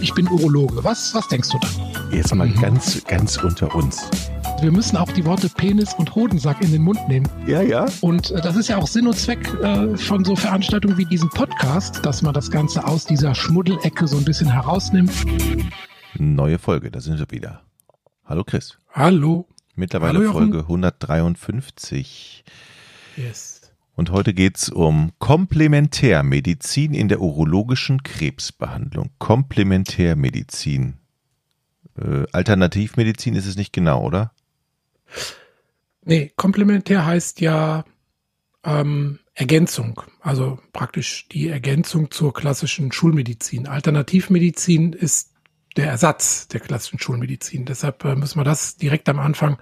ich bin Urologe. Was, was denkst du dann? Jetzt mal mhm. ganz, ganz unter uns. Wir müssen auch die Worte Penis und Hodensack in den Mund nehmen. Ja, ja. Und äh, das ist ja auch Sinn und Zweck äh, von so Veranstaltungen wie diesem Podcast, dass man das Ganze aus dieser Schmuddelecke so ein bisschen herausnimmt. Neue Folge, da sind wir wieder. Hallo Chris. Hallo. Mittlerweile Hallo, Folge 153. Yes. Und heute geht's um Komplementärmedizin in der urologischen Krebsbehandlung. Komplementärmedizin. Äh, Alternativmedizin ist es nicht genau, oder? Nee, komplementär heißt ja ähm, Ergänzung, also praktisch die Ergänzung zur klassischen Schulmedizin. Alternativmedizin ist der Ersatz der klassischen Schulmedizin. Deshalb äh, müssen wir das direkt am Anfang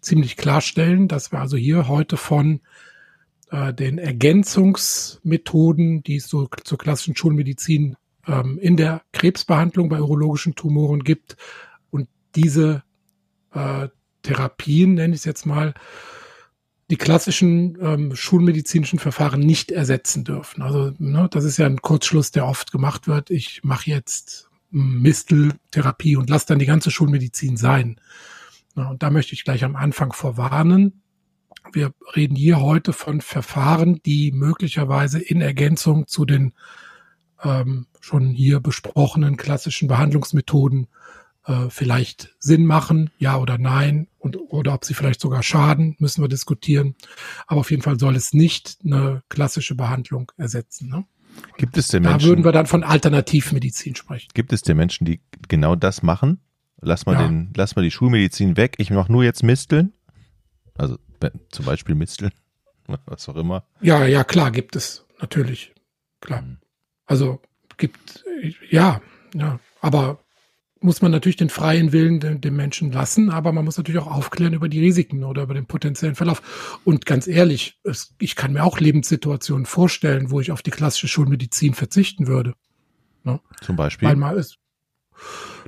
ziemlich klarstellen, dass wir also hier heute von äh, den Ergänzungsmethoden, die es so zur klassischen Schulmedizin ähm, in der Krebsbehandlung bei urologischen Tumoren gibt und diese äh, Therapien, nenne ich es jetzt mal, die klassischen ähm, schulmedizinischen Verfahren nicht ersetzen dürfen. Also ne, das ist ja ein Kurzschluss, der oft gemacht wird. Ich mache jetzt Misteltherapie und lasse dann die ganze Schulmedizin sein. Ja, und da möchte ich gleich am Anfang vorwarnen. Wir reden hier heute von Verfahren, die möglicherweise in Ergänzung zu den ähm, schon hier besprochenen klassischen Behandlungsmethoden äh, vielleicht Sinn machen, ja oder nein, und oder ob sie vielleicht sogar schaden, müssen wir diskutieren. Aber auf jeden Fall soll es nicht eine klassische Behandlung ersetzen. Ne? Gibt es denn Menschen? Da würden wir dann von Alternativmedizin sprechen. Gibt es denn Menschen, die genau das machen? Lass mal ja. den, lass mal die Schulmedizin weg. Ich mache nur jetzt Misteln. Also zum Beispiel Misteln, was auch immer. Ja, ja, klar, gibt es, natürlich. Klar. Mhm. Also gibt, ja, ja, aber muss man natürlich den freien Willen dem, dem, Menschen lassen, aber man muss natürlich auch aufklären über die Risiken oder über den potenziellen Verlauf. Und ganz ehrlich, es, ich kann mir auch Lebenssituationen vorstellen, wo ich auf die klassische Schulmedizin verzichten würde. Ne? Zum Beispiel? Weil mal ist,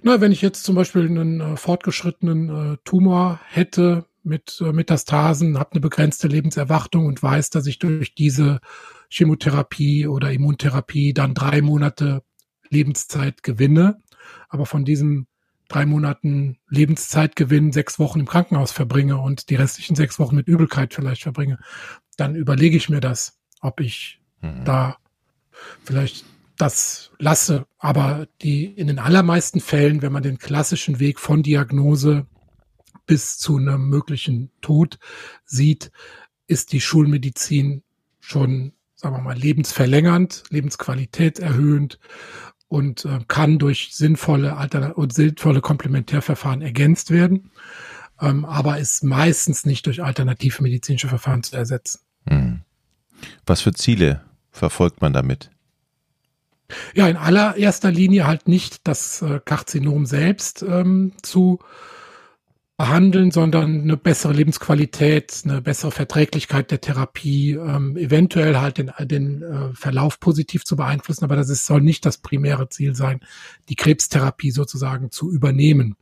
na, wenn ich jetzt zum Beispiel einen äh, fortgeschrittenen äh, Tumor hätte, mit äh, Metastasen, habe eine begrenzte Lebenserwartung und weiß, dass ich durch diese Chemotherapie oder Immuntherapie dann drei Monate Lebenszeit gewinne. Aber von diesem drei Monaten Lebenszeitgewinn sechs Wochen im Krankenhaus verbringe und die restlichen sechs Wochen mit Übelkeit vielleicht verbringe, dann überlege ich mir das, ob ich mhm. da vielleicht das lasse. Aber die in den allermeisten Fällen, wenn man den klassischen Weg von Diagnose bis zu einem möglichen Tod sieht, ist die Schulmedizin schon, sagen wir mal, lebensverlängernd, Lebensqualität erhöhend und äh, kann durch sinnvolle Alter und sinnvolle Komplementärverfahren ergänzt werden, ähm, aber ist meistens nicht durch alternative medizinische Verfahren zu ersetzen. Hm. Was für Ziele verfolgt man damit? Ja, in allererster Linie halt nicht das äh, Karzinom selbst ähm, zu behandeln, sondern eine bessere Lebensqualität, eine bessere Verträglichkeit der Therapie, ähm, eventuell halt den, den äh, Verlauf positiv zu beeinflussen, aber das ist, soll nicht das primäre Ziel sein, die Krebstherapie sozusagen zu übernehmen,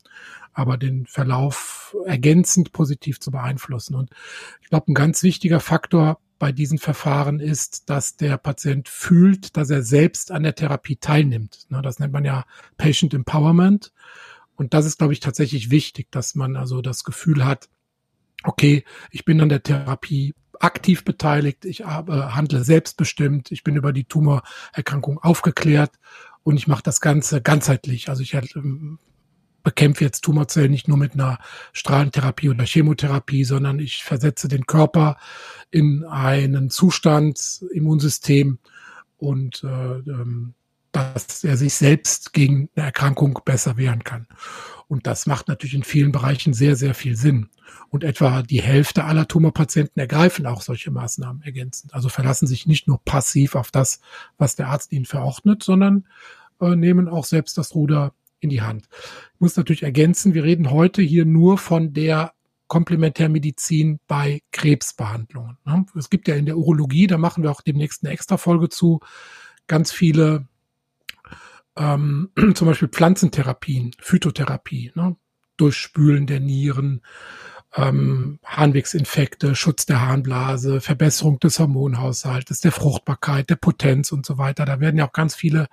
aber den Verlauf ergänzend positiv zu beeinflussen. Und ich glaube, ein ganz wichtiger Faktor bei diesen Verfahren ist, dass der Patient fühlt, dass er selbst an der Therapie teilnimmt. Das nennt man ja Patient Empowerment. Und das ist, glaube ich, tatsächlich wichtig, dass man also das Gefühl hat, okay, ich bin an der Therapie aktiv beteiligt, ich äh, handle selbstbestimmt, ich bin über die Tumorerkrankung aufgeklärt und ich mache das Ganze ganzheitlich. Also ich ähm, bekämpfe jetzt Tumorzellen nicht nur mit einer Strahlentherapie oder Chemotherapie, sondern ich versetze den Körper in einen Zustand, Immunsystem und äh, ähm, dass er sich selbst gegen eine Erkrankung besser wehren kann. Und das macht natürlich in vielen Bereichen sehr, sehr viel Sinn. Und etwa die Hälfte aller Tumorpatienten ergreifen auch solche Maßnahmen ergänzend. Also verlassen sich nicht nur passiv auf das, was der Arzt ihnen verordnet, sondern äh, nehmen auch selbst das Ruder in die Hand. Ich muss natürlich ergänzen, wir reden heute hier nur von der Komplementärmedizin bei Krebsbehandlungen. Ne? Es gibt ja in der Urologie, da machen wir auch demnächst eine extra Folge zu, ganz viele ähm, zum Beispiel Pflanzentherapien, Phytotherapie, ne? Durchspülen der Nieren, ähm, Harnwegsinfekte, Schutz der Harnblase, Verbesserung des Hormonhaushaltes, der Fruchtbarkeit, der Potenz und so weiter. Da werden ja auch ganz viele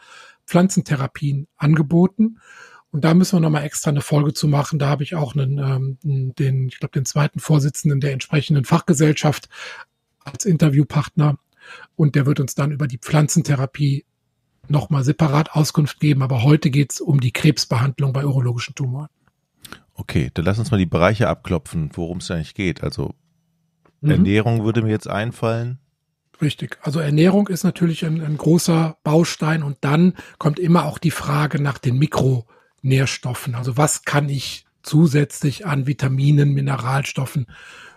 Pflanzentherapien angeboten. Und da müssen wir nochmal extra eine Folge zu machen. Da habe ich auch einen, ähm, den, ich glaube, den zweiten Vorsitzenden der entsprechenden Fachgesellschaft als Interviewpartner. Und der wird uns dann über die Pflanzentherapie nochmal separat Auskunft geben. Aber heute geht's um die Krebsbehandlung bei urologischen Tumoren. Okay, dann lass uns mal die Bereiche abklopfen, worum es eigentlich geht. Also mhm. Ernährung würde mir jetzt einfallen. Richtig. Also Ernährung ist natürlich ein, ein, großer Baustein und dann kommt immer auch die Frage nach den Mikronährstoffen. Also was kann ich zusätzlich an Vitaminen, Mineralstoffen,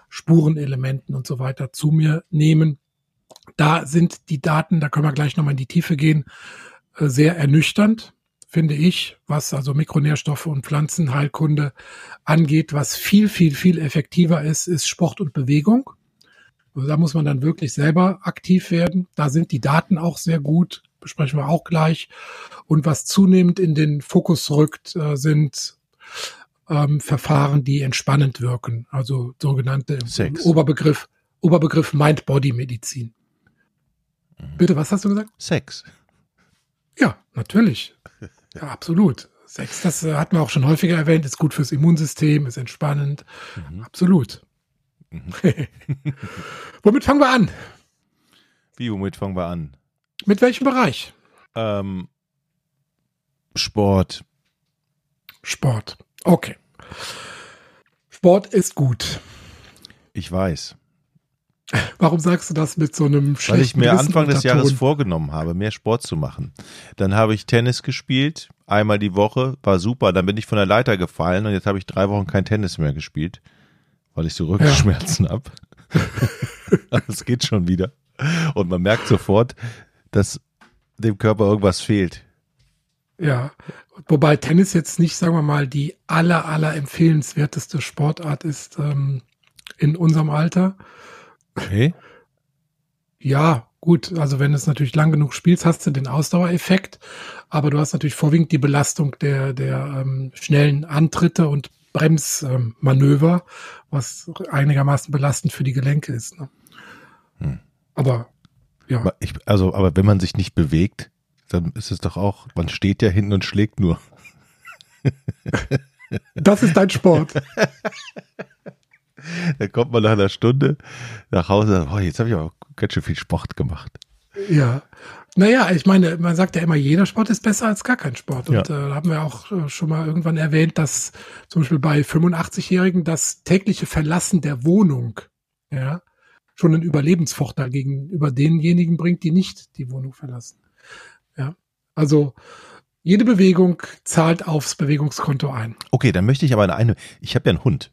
Spurenelementen und so weiter zu mir nehmen? Da sind die Daten, da können wir gleich nochmal in die Tiefe gehen, äh, sehr ernüchternd finde ich, was also Mikronährstoffe und Pflanzenheilkunde angeht, was viel, viel, viel effektiver ist, ist Sport und Bewegung. Also da muss man dann wirklich selber aktiv werden. Da sind die Daten auch sehr gut, besprechen wir auch gleich. Und was zunehmend in den Fokus rückt, äh, sind ähm, Verfahren, die entspannend wirken. Also sogenannte Sex. Oberbegriff, Oberbegriff Mind-Body-Medizin. Mhm. Bitte, was hast du gesagt? Sex. Ja, natürlich. Ja, absolut. Sex, das äh, hat man auch schon häufiger erwähnt, ist gut fürs Immunsystem, ist entspannend. Mhm. Absolut. Mhm. womit fangen wir an? Wie, womit fangen wir an? Mit welchem Bereich? Ähm, Sport. Sport. Okay. Sport ist gut. Ich weiß. Warum sagst du das mit so einem schlechten Weil ich mir Anfang des Jahres vorgenommen habe, mehr Sport zu machen. Dann habe ich Tennis gespielt, einmal die Woche, war super. Dann bin ich von der Leiter gefallen und jetzt habe ich drei Wochen kein Tennis mehr gespielt, weil ich so Rückenschmerzen ja. habe. es geht schon wieder. Und man merkt sofort, dass dem Körper irgendwas fehlt. Ja, wobei Tennis jetzt nicht, sagen wir mal, die aller, aller empfehlenswerteste Sportart ist ähm, in unserem Alter. Okay. Ja, gut. Also wenn du es natürlich lang genug spielst, hast du den Ausdauereffekt. Aber du hast natürlich vorwiegend die Belastung der, der ähm, schnellen Antritte und Bremsmanöver, ähm, was einigermaßen belastend für die Gelenke ist. Ne? Hm. Aber ja. Ich, also, aber wenn man sich nicht bewegt, dann ist es doch auch, man steht ja hinten und schlägt nur. Das ist dein Sport. Dann kommt man nach einer Stunde nach Hause und sagt, jetzt habe ich aber ganz schön viel Sport gemacht. Ja. Naja, ich meine, man sagt ja immer, jeder Sport ist besser als gar kein Sport. Und ja. äh, haben wir auch äh, schon mal irgendwann erwähnt, dass zum Beispiel bei 85-Jährigen das tägliche Verlassen der Wohnung, ja, schon einen Überlebensvorteil gegenüber denjenigen bringt, die nicht die Wohnung verlassen. Ja. Also, jede Bewegung zahlt aufs Bewegungskonto ein. Okay, dann möchte ich aber eine, ich habe ja einen Hund.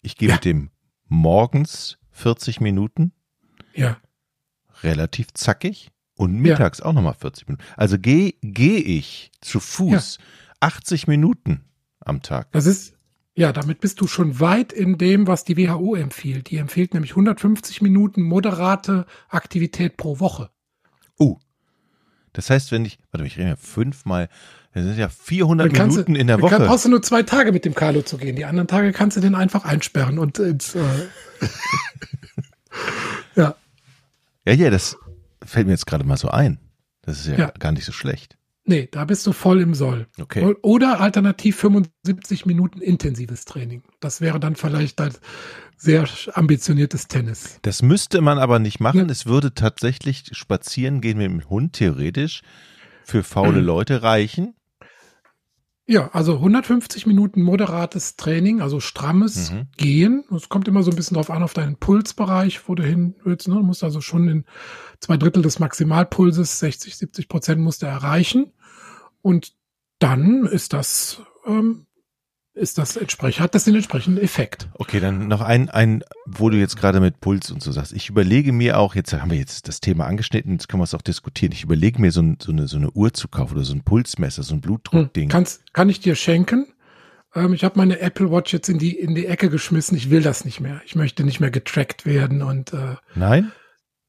Ich gehe ja. mit dem morgens 40 Minuten. Ja. Relativ zackig. Und mittags ja. auch nochmal 40 Minuten. Also gehe geh ich zu Fuß ja. 80 Minuten am Tag. Das ist, ja, damit bist du schon weit in dem, was die WHO empfiehlt. Die empfiehlt nämlich 150 Minuten moderate Aktivität pro Woche. Oh. Das heißt, wenn ich, warte, ich rede ja fünfmal das sind ja 400 Minuten du, in der Woche. Dann brauchst du nur zwei Tage mit dem Carlo zu gehen. Die anderen Tage kannst du den einfach einsperren und ins, äh ja. Ja, ja, das fällt mir jetzt gerade mal so ein. Das ist ja, ja, gar nicht so schlecht. Nee, da bist du voll im Soll. Okay. Oder alternativ 75 Minuten intensives Training. Das wäre dann vielleicht ein sehr ambitioniertes Tennis. Das müsste man aber nicht machen. Ja. Es würde tatsächlich spazieren gehen mit dem Hund theoretisch für faule. Leute reichen. Ja, also 150 Minuten moderates Training, also strammes mhm. Gehen. Es kommt immer so ein bisschen drauf an, auf deinen Pulsbereich, wo du hin willst. Ne? Du musst also schon in zwei Drittel des Maximalpulses, 60, 70 Prozent musst du erreichen. Und dann ist das ähm, ist das entsprechend, hat das den entsprechenden Effekt. Okay, dann noch ein, ein, wo du jetzt gerade mit Puls und so sagst. Ich überlege mir auch, jetzt haben wir jetzt das Thema angeschnitten, jetzt können wir es auch diskutieren. Ich überlege mir so, ein, so, eine, so eine Uhr zu kaufen oder so ein Pulsmesser, so ein Blutdruckding. Hm, kannst, kann ich dir schenken? Ähm, ich habe meine Apple Watch jetzt in die, in die Ecke geschmissen. Ich will das nicht mehr. Ich möchte nicht mehr getrackt werden und, äh, Nein?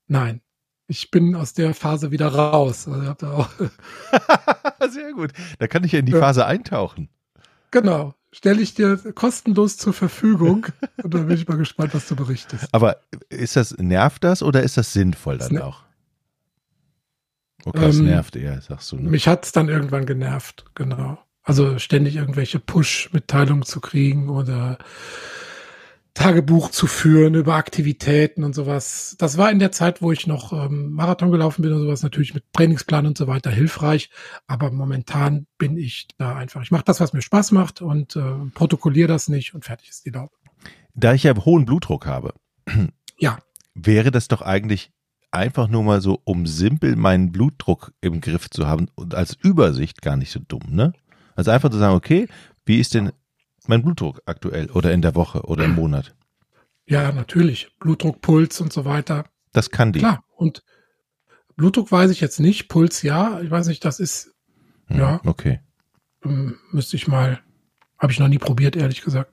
Nein. Ich bin aus der Phase wieder raus. Also, Sehr gut. Da kann ich ja in die Phase eintauchen. Genau stelle ich dir kostenlos zur Verfügung und dann bin ich mal gespannt, was du berichtest. Aber ist das, nervt das oder ist das sinnvoll dann das auch? Okay, das ähm, nervt eher, sagst du. Ne? Mich hat's dann irgendwann genervt, genau. Also ständig irgendwelche Push-Mitteilungen zu kriegen oder Tagebuch zu führen über Aktivitäten und sowas. Das war in der Zeit, wo ich noch ähm, Marathon gelaufen bin und sowas, natürlich mit Trainingsplan und so weiter hilfreich. Aber momentan bin ich da einfach. Ich mache das, was mir Spaß macht und äh, protokolliere das nicht und fertig ist die Laube. Da ich ja hohen Blutdruck habe, ja. wäre das doch eigentlich einfach nur mal so, um simpel meinen Blutdruck im Griff zu haben und als Übersicht gar nicht so dumm, ne? Also einfach zu sagen, okay, wie ist denn mein Blutdruck aktuell oder in der Woche oder im Monat? Ja, natürlich. Blutdruck, Puls und so weiter. Das kann die. Klar. Und Blutdruck weiß ich jetzt nicht. Puls ja. Ich weiß nicht, das ist, hm, ja. Okay. Ähm, müsste ich mal, habe ich noch nie probiert, ehrlich gesagt.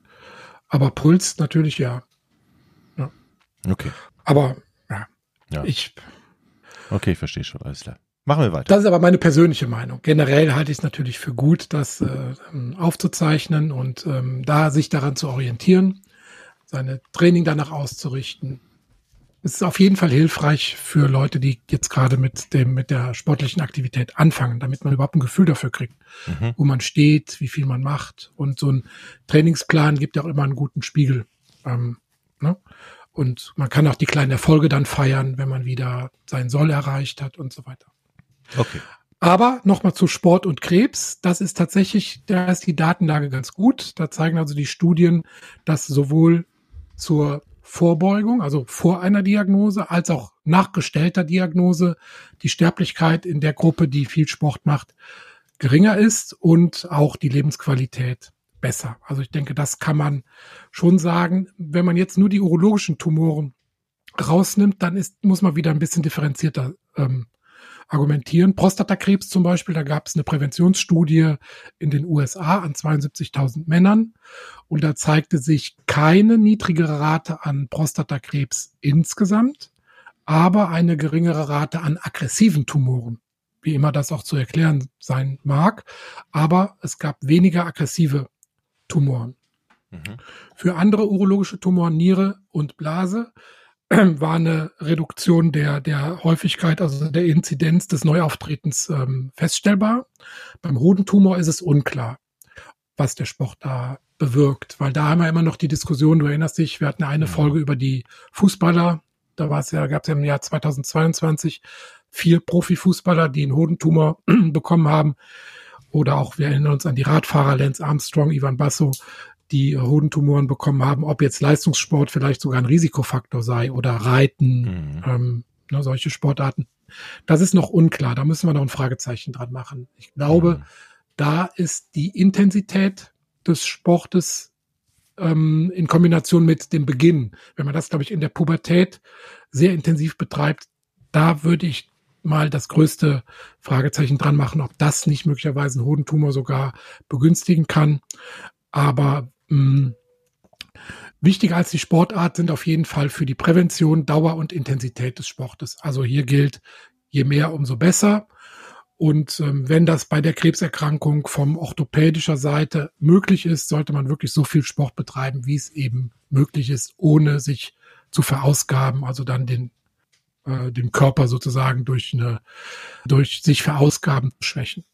Aber Puls natürlich ja. ja. Okay. Aber ja, ja. ich. Okay, ich verstehe schon, alles klar. Machen wir weiter. Das ist aber meine persönliche Meinung. Generell halte ich es natürlich für gut, das äh, aufzuzeichnen und ähm, da sich daran zu orientieren, seine Training danach auszurichten. Es ist auf jeden Fall hilfreich für Leute, die jetzt gerade mit dem mit der sportlichen Aktivität anfangen, damit man überhaupt ein Gefühl dafür kriegt, mhm. wo man steht, wie viel man macht. Und so ein Trainingsplan gibt ja auch immer einen guten Spiegel. Ähm, ne? Und man kann auch die kleinen Erfolge dann feiern, wenn man wieder seinen Soll erreicht hat und so weiter. Okay. Aber nochmal zu Sport und Krebs. Das ist tatsächlich, da ist die Datenlage ganz gut. Da zeigen also die Studien, dass sowohl zur Vorbeugung, also vor einer Diagnose, als auch nach gestellter Diagnose die Sterblichkeit in der Gruppe, die viel Sport macht, geringer ist und auch die Lebensqualität besser. Also ich denke, das kann man schon sagen. Wenn man jetzt nur die urologischen Tumoren rausnimmt, dann ist, muss man wieder ein bisschen differenzierter ähm, argumentieren. Prostatakrebs zum Beispiel, da gab es eine Präventionsstudie in den USA an 72.000 Männern und da zeigte sich keine niedrigere Rate an Prostatakrebs insgesamt, aber eine geringere Rate an aggressiven Tumoren, wie immer das auch zu erklären sein mag. Aber es gab weniger aggressive Tumoren. Mhm. Für andere urologische Tumoren, Niere und Blase, war eine Reduktion der, der Häufigkeit, also der Inzidenz des Neuauftretens ähm, feststellbar. Beim Hodentumor ist es unklar, was der Sport da bewirkt, weil da haben wir immer noch die Diskussion, du erinnerst dich, wir hatten eine. Folge über die Fußballer, da war es ja, gab es ja im Jahr 2022 vier Profifußballer, die einen Hodentumor bekommen haben. Oder auch, wir erinnern uns an die Radfahrer Lance Armstrong, Ivan Basso, die Hodentumoren bekommen haben, ob jetzt Leistungssport vielleicht sogar ein Risikofaktor sei oder Reiten, mhm. ähm, ne, solche Sportarten. Das ist noch unklar. Da müssen wir noch ein Fragezeichen dran machen. Ich glaube, mhm. da ist die Intensität des Sportes ähm, in Kombination mit dem Beginn, wenn man das, glaube ich, in der Pubertät sehr intensiv betreibt, da würde ich mal das größte Fragezeichen dran machen, ob das nicht möglicherweise einen Hodentumor sogar begünstigen kann. Aber Mh, wichtiger als die Sportart sind auf jeden Fall für die Prävention, Dauer und Intensität des Sportes. Also hier gilt, je mehr, umso besser. Und ähm, wenn das bei der Krebserkrankung vom orthopädischer Seite möglich ist, sollte man wirklich so viel Sport betreiben, wie es eben möglich ist, ohne sich zu verausgaben, also dann den, äh, den Körper sozusagen durch eine, durch sich verausgaben schwächen.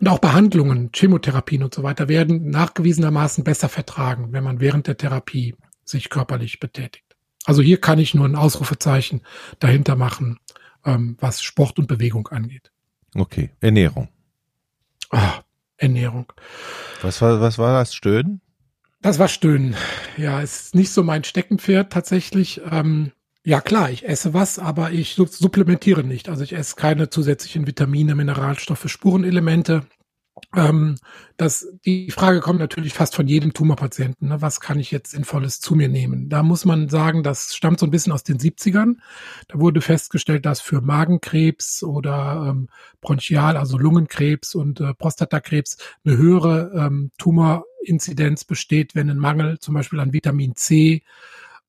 Und auch Behandlungen, Chemotherapien und so weiter werden nachgewiesenermaßen besser vertragen, wenn man während der Therapie sich körperlich betätigt. Also hier kann ich nur ein Ausrufezeichen dahinter machen, ähm, was Sport und Bewegung angeht. Okay, Ernährung. Ah, Ernährung. Was war, was war das? Stöhnen? Das war Stöhnen. Ja, ist nicht so mein Steckenpferd tatsächlich. Ähm, ja klar, ich esse was, aber ich supplementiere nicht. Also ich esse keine zusätzlichen Vitamine, Mineralstoffe, Spurenelemente. Ähm, das, die Frage kommt natürlich fast von jedem Tumorpatienten. Ne? Was kann ich jetzt Sinnvolles zu mir nehmen? Da muss man sagen, das stammt so ein bisschen aus den 70ern. Da wurde festgestellt, dass für Magenkrebs oder ähm, Bronchial, also Lungenkrebs und äh, Prostatakrebs eine höhere ähm, Tumorinzidenz besteht, wenn ein Mangel zum Beispiel an Vitamin C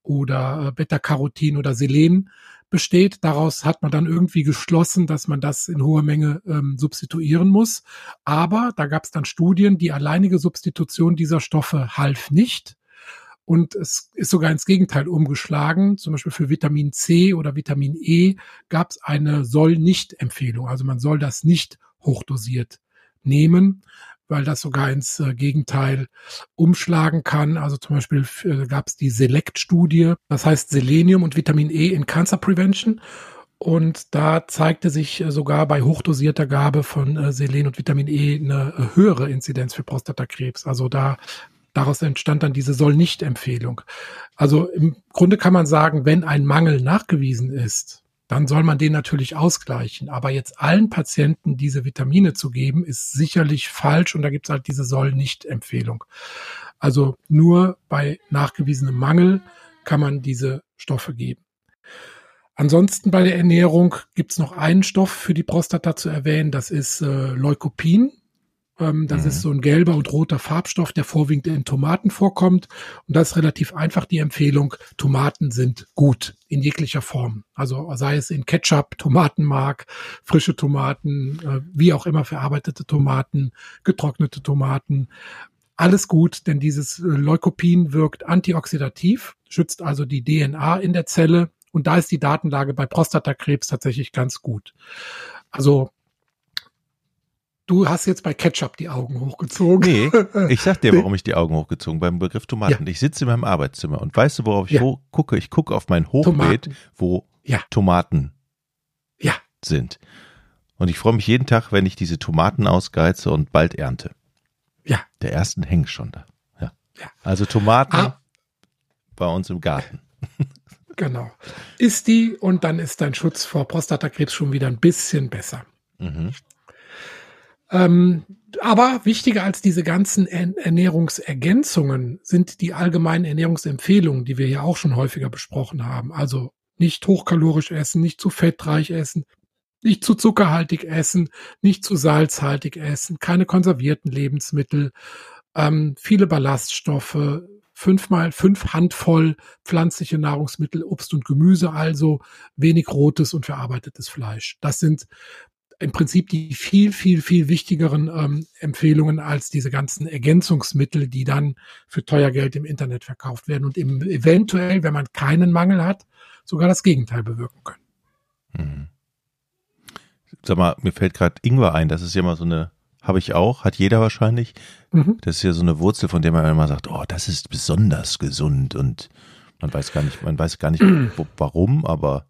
oder äh, Beta-Carotin oder Selen besteht. Daraus hat man dann irgendwie geschlossen, dass man das in hoher Menge ähm, substituieren muss. Aber da gab es dann Studien, die alleinige Substitution dieser Stoffe half nicht. Und es ist sogar ins Gegenteil umgeschlagen. Zum Beispiel für Vitamin C oder Vitamin E gab es eine Soll-Nicht-Empfehlung. Also man soll das nicht hochdosiert nehmen, weil das sogar ins äh, Gegenteil umschlagen kann. Also zum Beispiel äh, gab es die Select-Studie, das heißt Selenium und Vitamin E in Cancer Prevention. Und da zeigte sich äh, sogar bei hochdosierter Gabe von äh, Selen und Vitamin E eine höhere Inzidenz für Prostatakrebs. Also da Daraus entstand dann diese Soll-Nicht-Empfehlung. Also im Grunde kann man sagen, wenn ein Mangel nachgewiesen ist, dann soll man den natürlich ausgleichen. Aber jetzt allen Patienten diese Vitamine zu geben, ist sicherlich falsch und da gibt es halt diese Soll-Nicht-Empfehlung. Also nur bei nachgewiesenem Mangel kann man diese Stoffe geben. Ansonsten bei der Ernährung gibt es noch einen Stoff für die Prostata zu erwähnen, das ist äh, Leukopin. Ähm, das mhm. ist so ein gelber und roter Farbstoff, der vorwiegend in Tomaten vorkommt. Und das ist relativ einfach die Empfehlung. Tomaten sind gut in jeglicher Form. Also sei es in Ketchup, Tomatenmark, frische Tomaten, äh, wie auch immer verarbeitete Tomaten, getrocknete Tomaten. Alles gut, denn dieses äh, Leukopin wirkt antioxidativ, schützt also die DNA in der Zelle. Und da ist die Datenlage bei Prostatakrebs tatsächlich ganz gut. Also Du hast jetzt bei Ketchup die Augen hochgezogen. Nee, ich sag dir, warum ich die Augen hochgezogen beim Begriff Tomaten. Ja. Ich sitze in meinem Arbeitszimmer und weißt du, worauf ich ja. gucke? Ich gucke auf mein Hochbeet, Tomaten. wo ja. Tomaten sind. Und ich freue mich jeden Tag, wenn ich diese Tomaten ausgeize und bald ernte. Ja. Der ersten hängt schon da. Ja. ja. Also Tomaten ah. bei uns im Garten. Genau. Ist die und dann ist dein Schutz vor Prostatakrebs schon wieder ein bisschen besser. Mhm. Ähm, aber wichtiger als diese ganzen Ernährungsergänzungen sind die allgemeinen Ernährungsempfehlungen, die wir ja auch schon häufiger besprochen haben. Also nicht hochkalorisch essen, nicht zu fettreich essen, nicht zu zuckerhaltig essen, nicht zu salzhaltig essen, keine konservierten Lebensmittel, ähm, viele Ballaststoffe, fünfmal fünf Handvoll pflanzliche Nahrungsmittel, Obst und Gemüse, also wenig rotes und verarbeitetes Fleisch. Das sind im Prinzip die viel, viel, viel wichtigeren ähm, Empfehlungen als diese ganzen Ergänzungsmittel, die dann für teuer Geld im Internet verkauft werden und eben eventuell, wenn man keinen Mangel hat, sogar das Gegenteil bewirken können. Mhm. Sag mal, mir fällt gerade Ingwer ein, das ist ja mal so eine, habe ich auch, hat jeder wahrscheinlich. Mhm. Das ist ja so eine Wurzel, von der man immer sagt, oh, das ist besonders gesund und man weiß gar nicht, man weiß gar nicht, warum, aber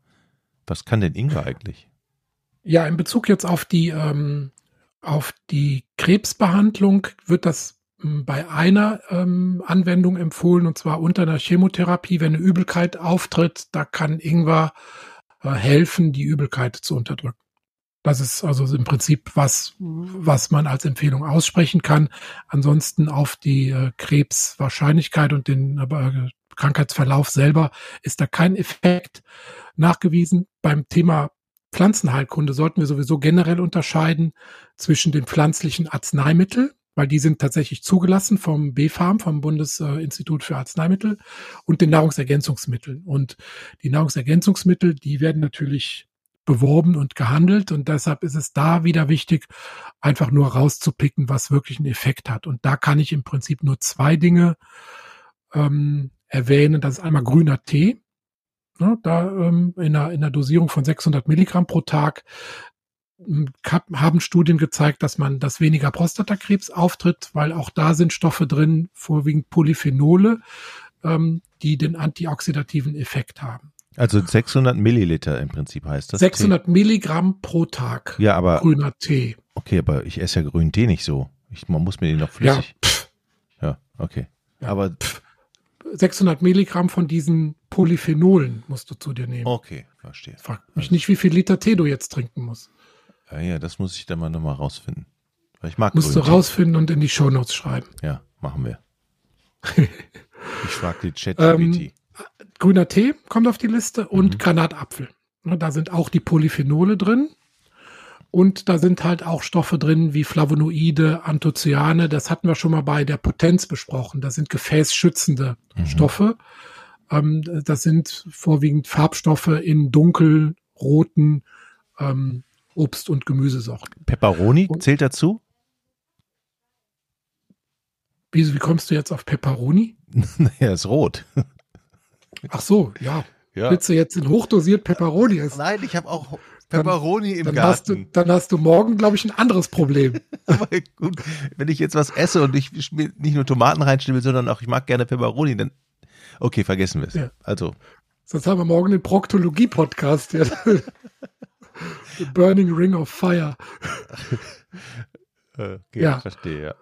was kann denn Ingwer eigentlich? Ja, in Bezug jetzt auf die, ähm, auf die Krebsbehandlung wird das ähm, bei einer ähm, Anwendung empfohlen, und zwar unter einer Chemotherapie, wenn eine Übelkeit auftritt, da kann Ingwer äh, helfen, die Übelkeit zu unterdrücken. Das ist also im Prinzip was, was man als Empfehlung aussprechen kann. Ansonsten auf die äh, Krebswahrscheinlichkeit und den äh, Krankheitsverlauf selber ist da kein Effekt nachgewiesen. Beim Thema Pflanzenheilkunde sollten wir sowieso generell unterscheiden zwischen den pflanzlichen Arzneimitteln, weil die sind tatsächlich zugelassen vom BfArM, vom Bundesinstitut für Arzneimittel und den Nahrungsergänzungsmitteln. Und die Nahrungsergänzungsmittel, die werden natürlich beworben und gehandelt und deshalb ist es da wieder wichtig, einfach nur rauszupicken, was wirklich einen Effekt hat. Und da kann ich im Prinzip nur zwei Dinge ähm, erwähnen. Das ist einmal grüner Tee. Ne, da ähm, in, einer, in einer Dosierung von 600 Milligramm pro Tag hm, haben Studien gezeigt, dass man, dass weniger Prostatakrebs auftritt, weil auch da sind Stoffe drin, vorwiegend Polyphenole, ähm, die den antioxidativen Effekt haben. Also 600 Milliliter im Prinzip heißt das. 600 Tee. Milligramm pro Tag. Ja, aber grüner Tee. Okay, aber ich esse ja grünen Tee nicht so. Ich, man muss mir den noch flüssig. Ja, ja okay. Ja, aber pff. 600 Milligramm von diesen Polyphenolen musst du zu dir nehmen. Okay, verstehe. Frag mich also. nicht, wie viel Liter Tee du jetzt trinken musst. Ja, ja, das muss ich dann mal nochmal rausfinden. Weil ich mag Musst du rausfinden und in die Shownotes schreiben. Ja, machen wir. ich frage die Chat-GPT. Ähm, grüner Tee kommt auf die Liste und mhm. Granatapfel. Da sind auch die Polyphenole drin. Und da sind halt auch Stoffe drin wie Flavonoide, Anthocyane. Das hatten wir schon mal bei der Potenz besprochen. Das sind gefäßschützende mhm. Stoffe. Ähm, das sind vorwiegend Farbstoffe in dunkelroten ähm, Obst- und Gemüsesorten. Peperoni zählt dazu? Wie, wie kommst du jetzt auf Pepperoni? naja, ist rot. Ach so, ja. ja. Willst du jetzt in hochdosiert Pepperoni essen? Nein, ich habe auch Pepperoni im dann Garten. Hast du, dann hast du morgen, glaube ich, ein anderes Problem. Aber gut, wenn ich jetzt was esse und ich nicht nur Tomaten reinstelle, sondern auch ich mag gerne Pepperoni, dann okay, vergessen wir es. Ja. Also. Sonst haben wir morgen den Proktologie-Podcast. Ja. The Burning Ring of Fire. Okay, ja. verstehe, ja.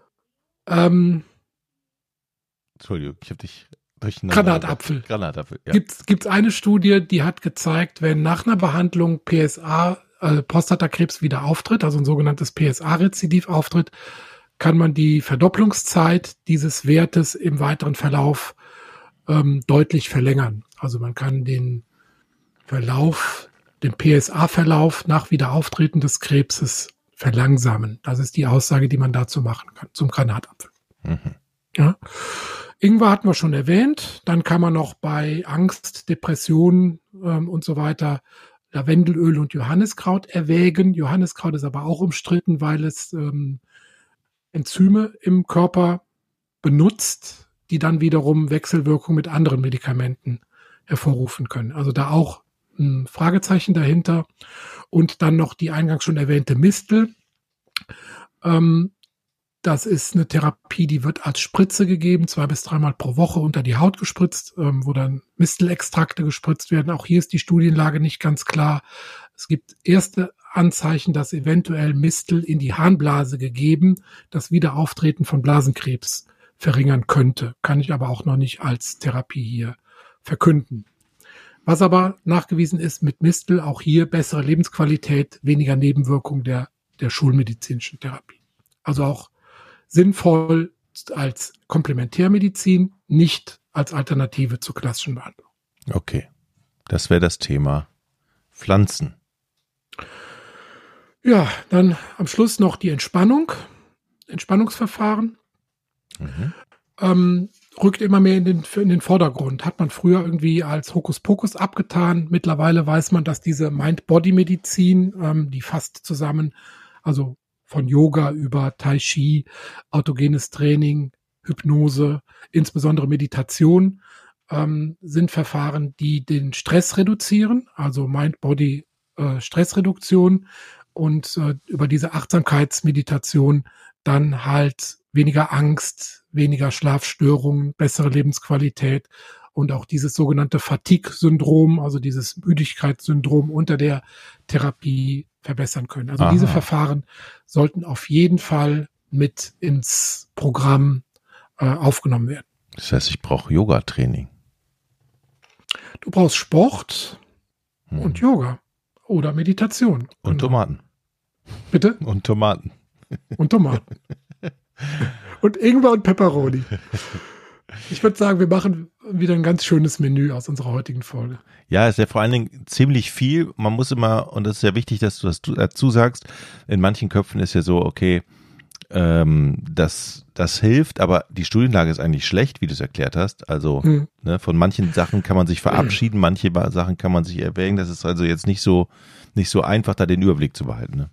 Ähm, Entschuldigung, ich habe dich Granatapfel. Granatapfel, ja. Gibt es eine Studie, die hat gezeigt, wenn nach einer Behandlung PSA, äh, Prostatakrebs wieder auftritt, also ein sogenanntes PSA-Rezidiv auftritt, kann man die Verdopplungszeit dieses Wertes im weiteren Verlauf ähm, deutlich verlängern. Also man kann den Verlauf, den PSA-Verlauf nach Wiederauftreten des Krebses verlangsamen. Das ist die Aussage, die man dazu machen kann, zum Granatapfel. Mhm. Ja. Ingwer hatten wir schon erwähnt. Dann kann man noch bei Angst, Depressionen ähm, und so weiter Lavendelöl und Johanniskraut erwägen. Johanniskraut ist aber auch umstritten, weil es ähm, Enzyme im Körper benutzt, die dann wiederum Wechselwirkung mit anderen Medikamenten hervorrufen können. Also da auch ein Fragezeichen dahinter. Und dann noch die eingangs schon erwähnte Mistel. Ähm, das ist eine Therapie, die wird als Spritze gegeben, zwei bis dreimal pro Woche unter die Haut gespritzt, ähm, wo dann Mistelextrakte gespritzt werden. Auch hier ist die Studienlage nicht ganz klar. Es gibt erste Anzeichen, dass eventuell Mistel in die Harnblase gegeben, das Wiederauftreten von Blasenkrebs verringern könnte. Kann ich aber auch noch nicht als Therapie hier verkünden. Was aber nachgewiesen ist mit Mistel, auch hier bessere Lebensqualität, weniger Nebenwirkung der, der schulmedizinischen Therapie. Also auch sinnvoll als Komplementärmedizin, nicht als Alternative zur klassischen Behandlung. Okay, das wäre das Thema Pflanzen. Ja, dann am Schluss noch die Entspannung, Entspannungsverfahren. Mhm. Ähm, rückt immer mehr in den, in den Vordergrund. Hat man früher irgendwie als Hokuspokus abgetan. Mittlerweile weiß man, dass diese Mind-Body-Medizin, ähm, die fasst zusammen, also von Yoga über Tai Chi, autogenes Training, Hypnose, insbesondere Meditation, ähm, sind Verfahren, die den Stress reduzieren, also Mind-Body äh, und äh, über diese Achtsamkeitsmeditation dann halt weniger Angst, weniger Schlafstörungen, bessere Lebensqualität und auch dieses sogenannte Fatigue-Syndrom, also dieses Müdigkeitssyndrom unter der Therapie verbessern können. Also Aha. diese Verfahren sollten auf jeden Fall mit ins Programm äh, aufgenommen werden. Das heißt, ich brauche Yoga-Training. Du brauchst Sport hm. und Yoga oder Meditation. Und genau. Tomaten. Bitte? Und Tomaten. Und Tomaten. und Ingwer und Peperoni. Ich würde sagen, wir machen wieder ein ganz schönes Menü aus unserer heutigen Folge. Ja, ist ja vor allen Dingen ziemlich viel. Man muss immer, und das ist ja wichtig, dass du das dazu sagst, in manchen Köpfen ist ja so, okay, ähm, das, das hilft, aber die Studienlage ist eigentlich schlecht, wie du es erklärt hast. Also mhm. ne, von manchen Sachen kann man sich verabschieden, manche Sachen kann man sich erwägen. Das ist also jetzt nicht so, nicht so einfach, da den Überblick zu behalten. Ne?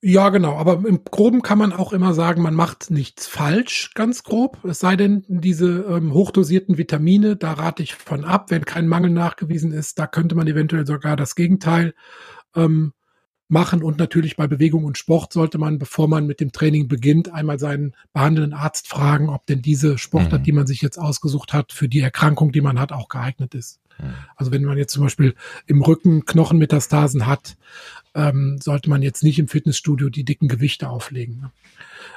Ja, genau. Aber im Groben kann man auch immer sagen, man macht nichts falsch, ganz grob. Es sei denn, diese ähm, hochdosierten Vitamine, da rate ich von ab, wenn kein Mangel nachgewiesen ist. Da könnte man eventuell sogar das Gegenteil ähm, machen. Und natürlich bei Bewegung und Sport sollte man, bevor man mit dem Training beginnt, einmal seinen behandelnden Arzt fragen, ob denn diese Sportart, mhm. die man sich jetzt ausgesucht hat, für die Erkrankung, die man hat, auch geeignet ist. Also wenn man jetzt zum Beispiel im Rücken Knochenmetastasen hat, ähm, sollte man jetzt nicht im Fitnessstudio die dicken Gewichte auflegen. Ne?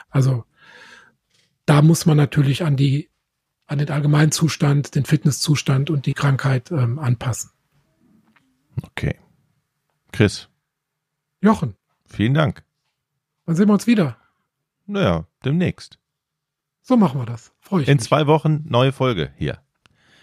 Also da muss man natürlich an die an den Allgemeinzustand, den Fitnesszustand und die Krankheit ähm, anpassen. Okay. Chris. Jochen. Vielen Dank. Dann sehen wir uns wieder. Naja, demnächst. So machen wir das. Freue ich In mich. zwei Wochen neue Folge hier.